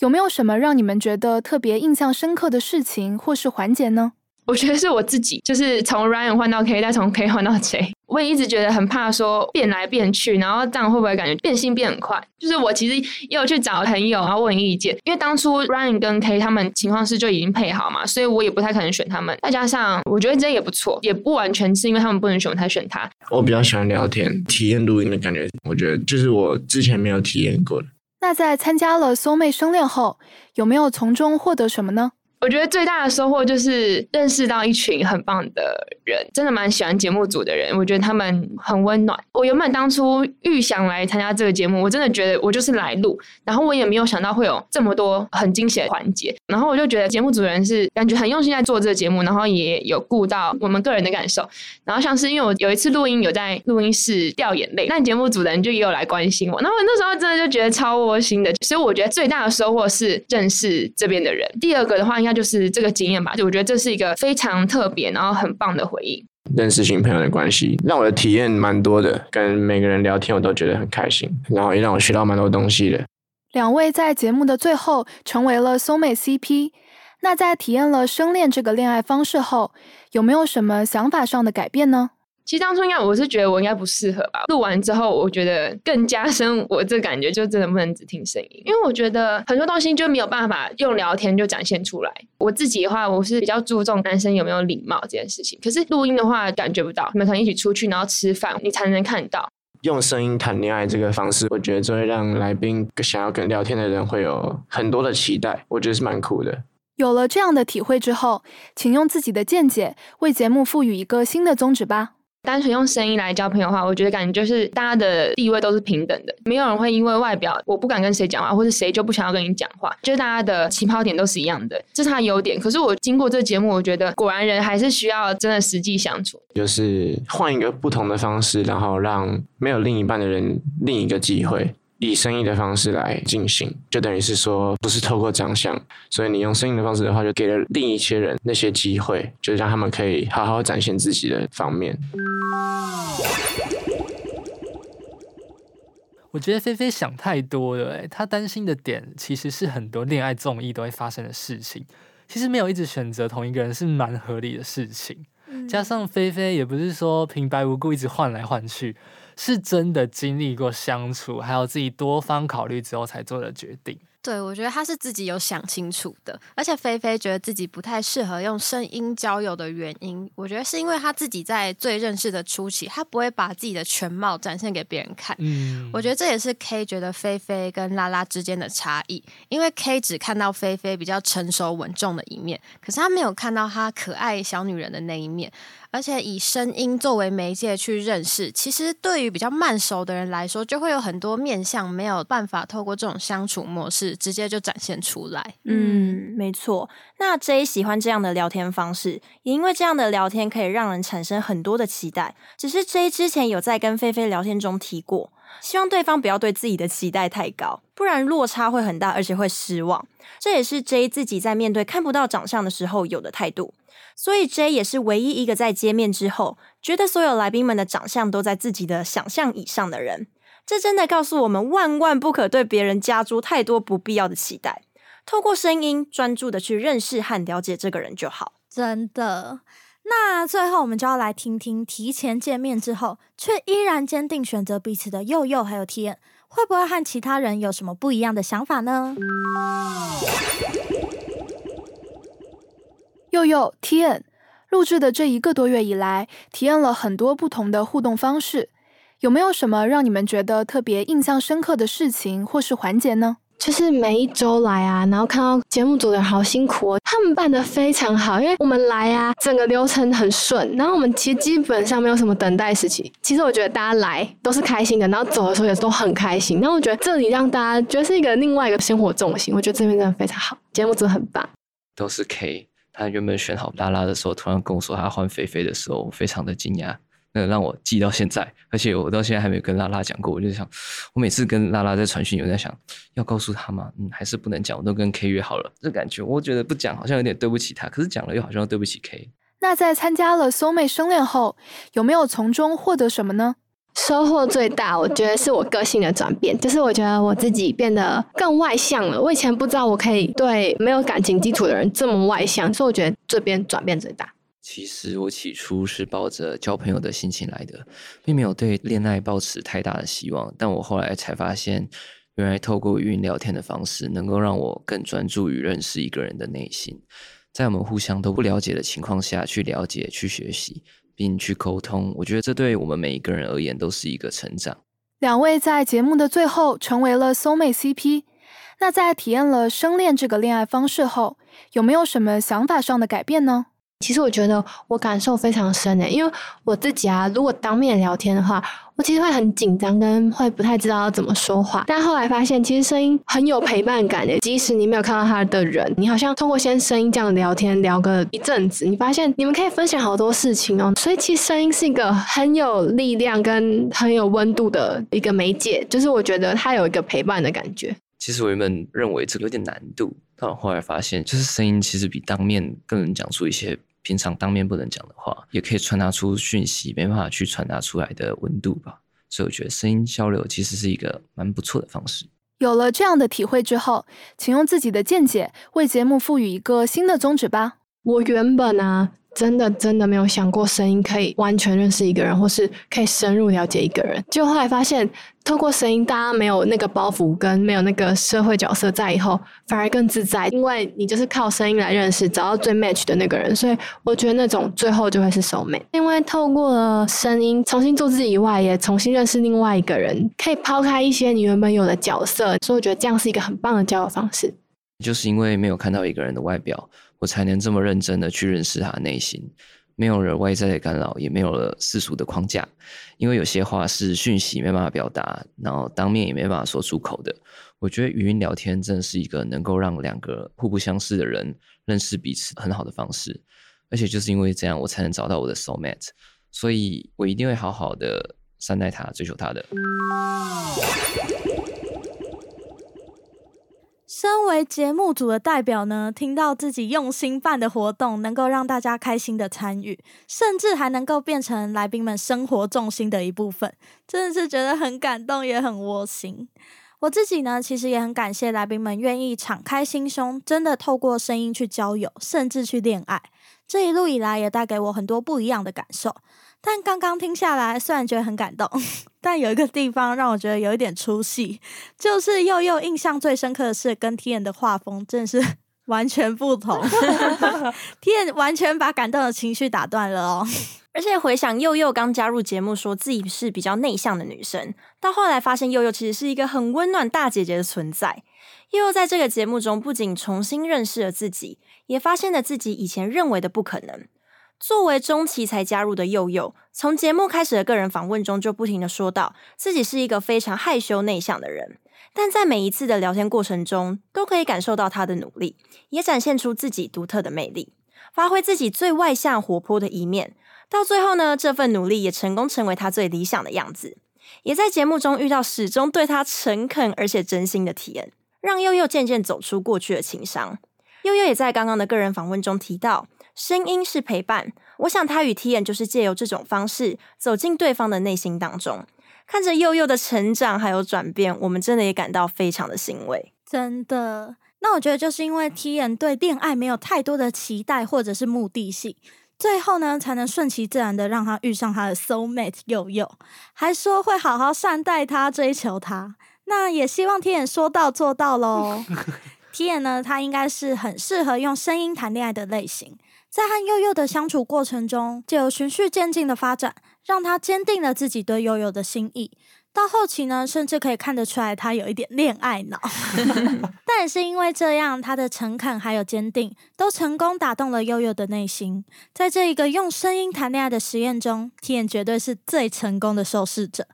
有没有什么让你们觉得特别印象深刻的事情或是环节呢？我觉得是我自己，就是从 Ryan 换到 K，再从 K 换到 J。我也一直觉得很怕说变来变去，然后这样会不会感觉变心变很快？就是我其实也有去找朋友，然后问意见，因为当初 Ryan 跟 K 他们情况是就已经配好嘛，所以我也不太可能选他们。再加上我觉得 J 也不错，也不完全是因为他们不能选我才选他。我比较喜欢聊天、体验录音的感觉，我觉得就是我之前没有体验过的。那在参加了 Soul Mate 生恋后，有没有从中获得什么呢？我觉得最大的收获就是认识到一群很棒的人，真的蛮喜欢节目组的人。我觉得他们很温暖。我原本当初预想来参加这个节目，我真的觉得我就是来录，然后我也没有想到会有这么多很惊喜的环节。然后我就觉得节目组人是感觉很用心在做这个节目，然后也有顾到我们个人的感受。然后像是因为我有一次录音有在录音室掉眼泪，那节目组的人就也有来关心我。然后我那时候真的就觉得超窝心的。所以我觉得最大的收获是认识这边的人。第二个的话，应该。就是这个经验吧，就我觉得这是一个非常特别，然后很棒的回忆。认识新朋友的关系，让我的体验蛮多的，跟每个人聊天我都觉得很开心，然后也让我学到蛮多东西的。两位在节目的最后成为了 Soul Mate CP，那在体验了生恋这个恋爱方式后，有没有什么想法上的改变呢？其实当初应该我是觉得我应该不适合吧。录完之后，我觉得更加深我这感觉，就真的不能只听声音，因为我觉得很多东西就没有办法用聊天就展现出来。我自己的话，我是比较注重男生有没有礼貌这件事情。可是录音的话，感觉不到。你们可能一起出去，然后吃饭，你才能看到。用声音谈恋爱这个方式，我觉得就会让来宾想要跟聊天的人会有很多的期待。我觉得是蛮酷的。有了这样的体会之后，请用自己的见解为节目赋予一个新的宗旨吧。单纯用声音来交朋友的话，我觉得感觉就是大家的地位都是平等的，没有人会因为外表我不敢跟谁讲话，或者谁就不想要跟你讲话，就是大家的起跑点都是一样的，这是他的优点。可是我经过这节目，我觉得果然人还是需要真的实际相处，就是换一个不同的方式，然后让没有另一半的人另一个机会。以声音的方式来进行，就等于是说不是透过长相，所以你用声音的方式的话，就给了另一些人那些机会，就让他们可以好好展现自己的方面。我觉得菲菲想太多了，哎，她担心的点其实是很多恋爱综艺都会发生的事情，其实没有一直选择同一个人是蛮合理的事情，加上菲菲也不是说平白无故一直换来换去。是真的经历过相处，还有自己多方考虑之后才做的决定。对，我觉得他是自己有想清楚的，而且菲菲觉得自己不太适合用声音交友的原因，我觉得是因为他自己在最认识的初期，他不会把自己的全貌展现给别人看。嗯，我觉得这也是 K 觉得菲菲跟拉拉之间的差异，因为 K 只看到菲菲比较成熟稳重的一面，可是他没有看到她可爱小女人的那一面。而且以声音作为媒介去认识，其实对于比较慢熟的人来说，就会有很多面相没有办法透过这种相处模式直接就展现出来。嗯，没错。那 J 喜欢这样的聊天方式，也因为这样的聊天可以让人产生很多的期待。只是 J 之前有在跟菲菲聊天中提过，希望对方不要对自己的期待太高，不然落差会很大，而且会失望。这也是 J 自己在面对看不到长相的时候有的态度。所以 J 也是唯一一个在见面之后觉得所有来宾们的长相都在自己的想象以上的人。这真的告诉我们，万万不可对别人加诸太多不必要的期待。透过声音，专注的去认识和了解这个人就好。真的。那最后，我们就要来听听提前见面之后，却依然坚定选择彼此的佑佑还有 T N，会不会和其他人有什么不一样的想法呢？佑佑 t i n 录制的这一个多月以来，体验了很多不同的互动方式，有没有什么让你们觉得特别印象深刻的事情或是环节呢？就是每一周来啊，然后看到节目组的人好辛苦哦，他们办的非常好，因为我们来啊，整个流程很顺，然后我们其实基本上没有什么等待时期。其实我觉得大家来都是开心的，然后走的时候也都很开心。那我觉得这里让大家觉得是一个另外一个生活重心，我觉得这边真的非常好，节目组很棒。都是 K。他原本选好拉拉的时候，突然跟我说他换菲菲的时候，我非常的惊讶，那让我记到现在，而且我到现在还没有跟拉拉讲过。我就想，我每次跟拉拉在传讯，有在想要告诉他吗？嗯，还是不能讲。我都跟 K 约好了，这感觉我觉得不讲好像有点对不起他，可是讲了又好像对不起 K。那在参加了 Soul Mate 生恋后，有没有从中获得什么呢？收获最大，我觉得是我个性的转变，就是我觉得我自己变得更外向了。我以前不知道我可以对没有感情基础的人这么外向，所以我觉得这边转变最大。其实我起初是抱着交朋友的心情来的，并没有对恋爱抱持太大的希望。但我后来才发现，原来透过语音聊天的方式，能够让我更专注于认识一个人的内心，在我们互相都不了解的情况下去了解、去学习，并去沟通。我觉得这对我们每一个人而言都是一个成长。两位在节目的最后成为了 soul mate CP。那在体验了生恋这个恋爱方式后，有没有什么想法上的改变呢？其实我觉得我感受非常深诶，因为我自己啊，如果当面聊天的话，我其实会很紧张，跟会不太知道要怎么说话。但后来发现，其实声音很有陪伴感诶，即使你没有看到他的人，你好像通过先声音这样聊天聊个一阵子，你发现你们可以分享好多事情哦。所以其实声音是一个很有力量跟很有温度的一个媒介，就是我觉得它有一个陪伴的感觉。其实我原本认为这个有点难度，但我后来发现，就是声音其实比当面更能讲出一些平常当面不能讲的话，也可以传达出讯息没办法去传达出来的温度吧。所以我觉得声音交流其实是一个蛮不错的方式。有了这样的体会之后，请用自己的见解为节目赋予一个新的宗旨吧。我原本啊。真的真的没有想过声音可以完全认识一个人，或是可以深入了解一个人。就后来发现，透过声音，大家没有那个包袱，跟没有那个社会角色在以后，反而更自在。因为你就是靠声音来认识，找到最 match 的那个人。所以我觉得那种最后就会是 soul mate。因为透过了声音，重新做自己以外，也重新认识另外一个人，可以抛开一些你原本有的角色。所以我觉得这样是一个很棒的交友方式。就是因为没有看到一个人的外表。我才能这么认真的去认识他的内心，没有了外在的干扰，也没有了世俗的框架。因为有些话是讯息没办法表达，然后当面也没办法说出口的。我觉得语音聊天真的是一个能够让两个互不相识的人认识彼此很好的方式。而且就是因为这样，我才能找到我的 soul mate。所以我一定会好好的善待他，追求他的。身为节目组的代表呢，听到自己用心办的活动能够让大家开心的参与，甚至还能够变成来宾们生活重心的一部分，真的是觉得很感动，也很窝心。我自己呢，其实也很感谢来宾们愿意敞开心胸，真的透过声音去交友，甚至去恋爱。这一路以来，也带给我很多不一样的感受。但刚刚听下来，虽然觉得很感动，但有一个地方让我觉得有一点出戏，就是佑佑印象最深刻的是跟 T N 的画风真的是完全不同，T N 完全把感动的情绪打断了哦。而且回想佑佑刚加入节目，说自己是比较内向的女生，到后来发现佑佑其实是一个很温暖大姐姐的存在。佑佑在这个节目中不仅重新认识了自己，也发现了自己以前认为的不可能。作为中期才加入的佑佑，从节目开始的个人访问中就不停的说到自己是一个非常害羞内向的人，但在每一次的聊天过程中，都可以感受到他的努力，也展现出自己独特的魅力，发挥自己最外向活泼的一面。到最后呢，这份努力也成功成为他最理想的样子，也在节目中遇到始终对他诚恳而且真心的体验，让佑佑渐渐走出过去的情伤。佑佑也在刚刚的个人访问中提到。声音是陪伴，我想他与 T N 就是借由这种方式走进对方的内心当中，看着悠悠的成长还有转变，我们真的也感到非常的欣慰。真的，那我觉得就是因为 T N 对恋爱没有太多的期待或者是目的性，最后呢才能顺其自然的让他遇上他的 soul mate 悠悠，还说会好好善待他，追求他。那也希望 T N 说到做到喽。T N 呢，他应该是很适合用声音谈恋爱的类型。在和悠悠的相处过程中，就有循序渐进的发展，让他坚定了自己对悠悠的心意。到后期呢，甚至可以看得出来他有一点恋爱脑。但也是因为这样，他的诚恳还有坚定，都成功打动了悠悠的内心。在这一个用声音谈恋爱的实验中，T 绝对是最成功的受试者。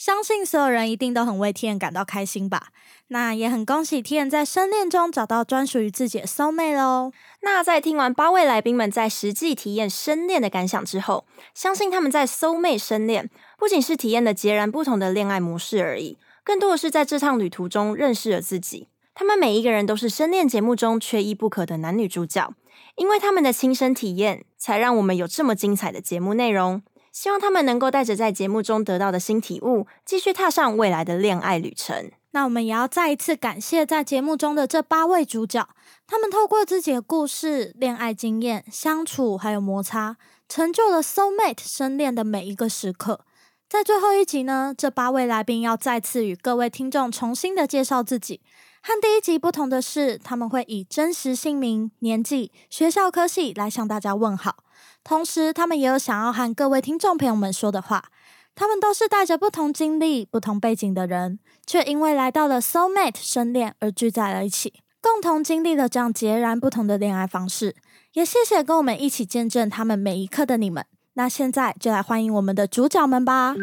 相信所有人一定都很为 Tian 感到开心吧。那也很恭喜 Tian 在深恋中找到专属于自己的 soul mate 喽。那在听完八位来宾们在实际体验深恋的感想之后，相信他们在 soul mate 深恋不仅是体验了截然不同的恋爱模式而已，更多的是在这趟旅途中认识了自己。他们每一个人都是深恋节目中缺一不可的男女主角，因为他们的亲身体验，才让我们有这么精彩的节目内容。希望他们能够带着在节目中得到的新体悟，继续踏上未来的恋爱旅程。那我们也要再一次感谢在节目中的这八位主角，他们透过自己的故事、恋爱经验、相处还有摩擦，成就了 soul mate 深恋的每一个时刻。在最后一集呢，这八位来宾要再次与各位听众重新的介绍自己。和第一集不同的是，他们会以真实姓名、年纪、学校科系来向大家问好。同时，他们也有想要和各位听众朋友们说的话。他们都是带着不同经历、不同背景的人，却因为来到了 soul mate 深恋而聚在了一起，共同经历了这样截然不同的恋爱方式。也谢谢跟我们一起见证他们每一刻的你们。那现在就来欢迎我们的主角们吧。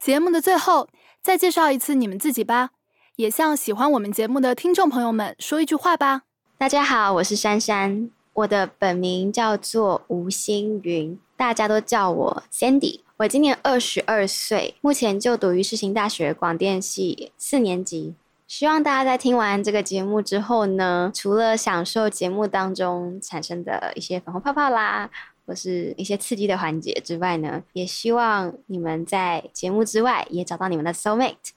节目的最后，再介绍一次你们自己吧，也向喜欢我们节目的听众朋友们说一句话吧。大家好，我是珊珊，我的本名叫做吴星云，大家都叫我 Sandy。我今年二十二岁，目前就读于世新大学广电系四年级。希望大家在听完这个节目之后呢，除了享受节目当中产生的一些粉红泡泡啦，或是一些刺激的环节之外呢，也希望你们在节目之外也找到你们的 soul mate。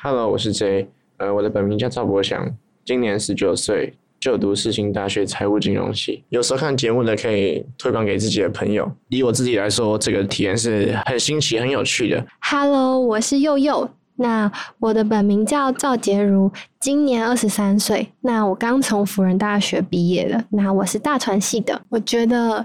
Hello，我是 J，呃，我的本名叫赵博祥，今年十九岁，就读世新大学财务金融系。有时候看节目的可以推广给自己的朋友。以我自己来说，这个体验是很新奇、很有趣的。Hello，我是佑佑。那我的本名叫赵洁如，今年二十三岁。那我刚从辅仁大学毕业了。那我是大传系的。我觉得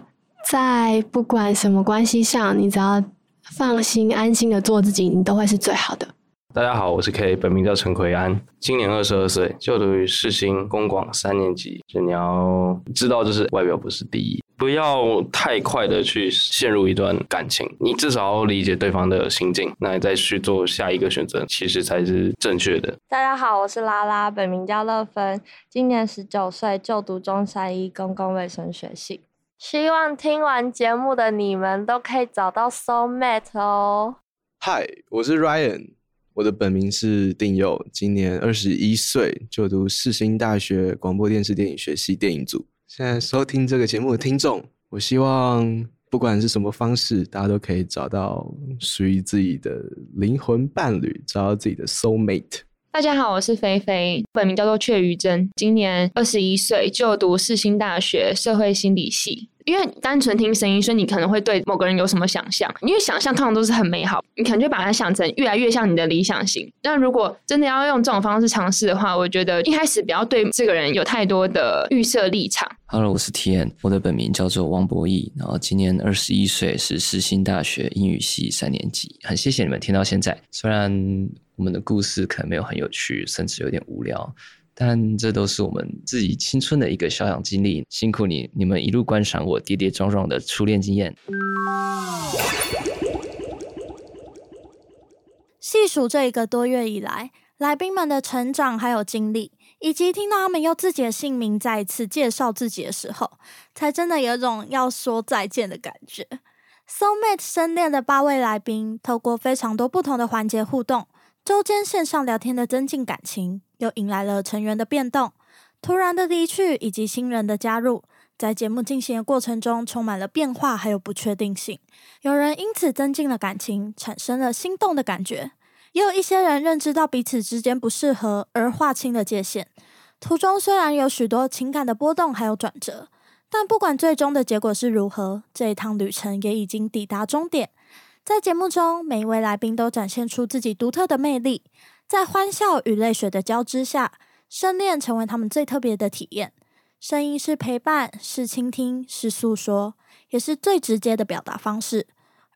在不管什么关系上，你只要放心、安心的做自己，你都会是最好的。大家好，我是 K，本名叫陈奎安，今年二十二岁，就读于世新公广三年级。就你要知道，就是外表不是第一，不要太快的去陷入一段感情，你至少要理解对方的心境，那你再去做下一个选择，其实才是正确的。大家好，我是拉拉，本名叫乐芬，今年十九岁，就读中山一公共卫生学系。希望听完节目的你们都可以找到 soul mate 哦。嗨，我是 Ryan，我的本名是丁佑，今年二十一岁，就读世新大学广播电视电影学系电影组。现在收听这个节目的听众，我希望不管是什么方式，大家都可以找到属于自己的灵魂伴侣，找到自己的 soul mate。大家好，我是菲菲，本名叫做阙于真，今年二十一岁，就读世新大学社会心理系。因为单纯听声音，所以你可能会对某个人有什么想象？因为想象通常都是很美好，你可能就把它想成越来越像你的理想型。那如果真的要用这种方式尝试的话，我觉得一开始不要对这个人有太多的预设立场。Hello，我是 T N，我的本名叫做汪博义，然后今年二十一岁，是世新大学英语系三年级。很谢谢你们听到现在，虽然我们的故事可能没有很有趣，甚至有点无聊，但这都是我们自己青春的一个小小经历。辛苦你，你们一路观赏我跌跌撞撞的初恋经验。细数这一个多月以来，来宾们的成长还有经历，以及听到他们用自己的姓名再一次介绍自己的时候，才真的有种要说再见的感觉。Soulmate 深恋的八位来宾，透过非常多不同的环节互动，周间线上聊天的增进感情，又迎来了成员的变动、突然的离去以及新人的加入。在节目进行的过程中，充满了变化还有不确定性。有人因此增进了感情，产生了心动的感觉；也有一些人认知到彼此之间不适合，而划清了界限。途中虽然有许多情感的波动还有转折，但不管最终的结果是如何，这一趟旅程也已经抵达终点。在节目中，每一位来宾都展现出自己独特的魅力，在欢笑与泪水的交织下，深恋成为他们最特别的体验。声音是陪伴，是倾听，是诉说，也是最直接的表达方式。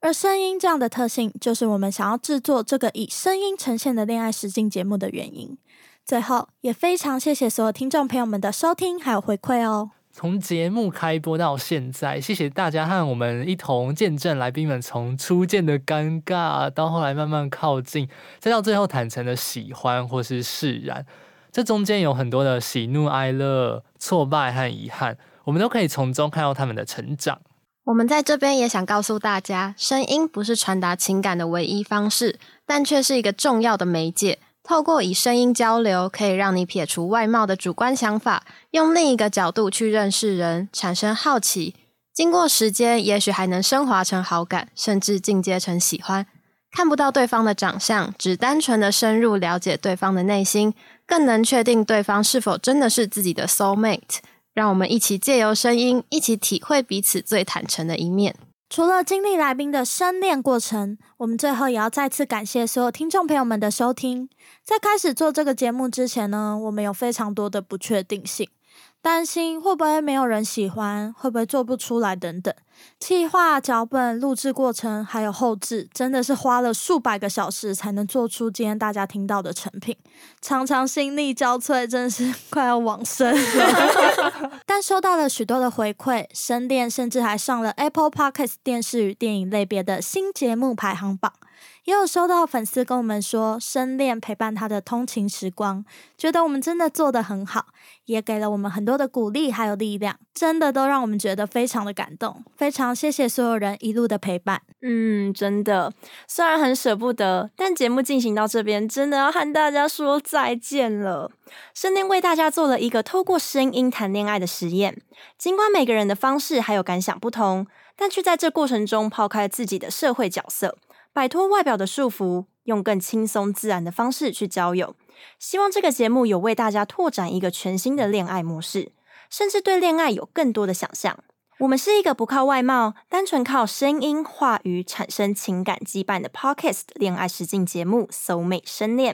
而声音这样的特性，就是我们想要制作这个以声音呈现的恋爱实境节目的原因。最后，也非常谢谢所有听众朋友们的收听还有回馈哦。从节目开播到现在，谢谢大家和我们一同见证来宾们从初见的尴尬，到后来慢慢靠近，再到最后坦诚的喜欢或是释然。这中间有很多的喜怒哀乐、挫败和遗憾，我们都可以从中看到他们的成长。我们在这边也想告诉大家，声音不是传达情感的唯一方式，但却是一个重要的媒介。透过以声音交流，可以让你撇除外貌的主观想法，用另一个角度去认识人，产生好奇。经过时间，也许还能升华成好感，甚至进阶成喜欢。看不到对方的长相，只单纯的深入了解对方的内心，更能确定对方是否真的是自己的 soul mate。让我们一起借由声音，一起体会彼此最坦诚的一面。除了经历来宾的生恋过程，我们最后也要再次感谢所有听众朋友们的收听。在开始做这个节目之前呢，我们有非常多的不确定性。担心会不会没有人喜欢，会不会做不出来等等。企划、脚本、录制过程还有后置，真的是花了数百个小时才能做出今天大家听到的成品，常常心力交瘁，真是快要往生了。但收到了许多的回馈，深恋甚至还上了 Apple Podcast 电视与电影类别的新节目排行榜。也有收到粉丝跟我们说，深恋陪伴他的通勤时光，觉得我们真的做得很好，也给了我们很多的鼓励还有力量，真的都让我们觉得非常的感动。非常谢谢所有人一路的陪伴。嗯，真的，虽然很舍不得，但节目进行到这边，真的要和大家说再见了。深恋为大家做了一个透过声音谈恋爱的实验，尽管每个人的方式还有感想不同，但却在这过程中抛开自己的社会角色。摆脱外表的束缚，用更轻松自然的方式去交友。希望这个节目有为大家拓展一个全新的恋爱模式，甚至对恋爱有更多的想象。我们是一个不靠外貌，单纯靠声音话语产生情感羁绊的 Podcast 恋爱实境节目《So 美深恋》。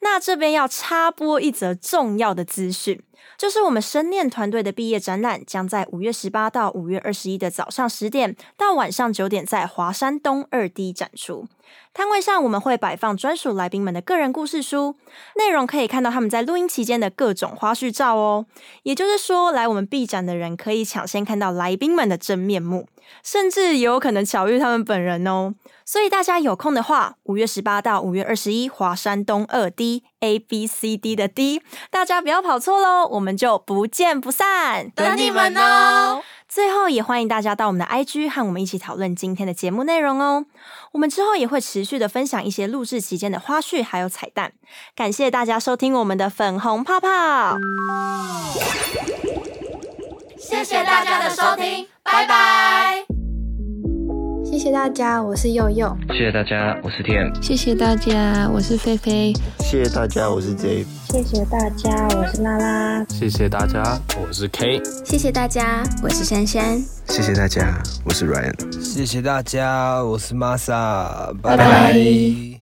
那这边要插播一则重要的资讯。就是我们深念团队的毕业展览，将在五月十八到五月二十一的早上十点到晚上九点，在华山东二 D 展出。摊位上我们会摆放专属来宾们的个人故事书，内容可以看到他们在录音期间的各种花絮照哦。也就是说，来我们 B 展的人可以抢先看到来宾们的真面目，甚至也有可能巧遇他们本人哦。所以大家有空的话，五月十八到五月二十一，华山东二 D A B C D 的 D，大家不要跑错喽，我们就不见不散，等你们哦。最后也欢迎大家到我们的 IG 和我们一起讨论今天的节目内容哦。我们之后也会持续的分享一些录制期间的花絮还有彩蛋。感谢大家收听我们的粉红泡泡，谢谢大家的收听，拜拜。谢谢大家，我是佑佑。谢谢大家，我是天。谢谢大家，我是菲菲。谢谢大家，我是 J。谢谢大家，我是拉拉。谢谢大家，我是 K。谢谢大家，我是珊珊。谢谢大家，我是 Ryan。谢谢大家，我是 Masa。拜拜。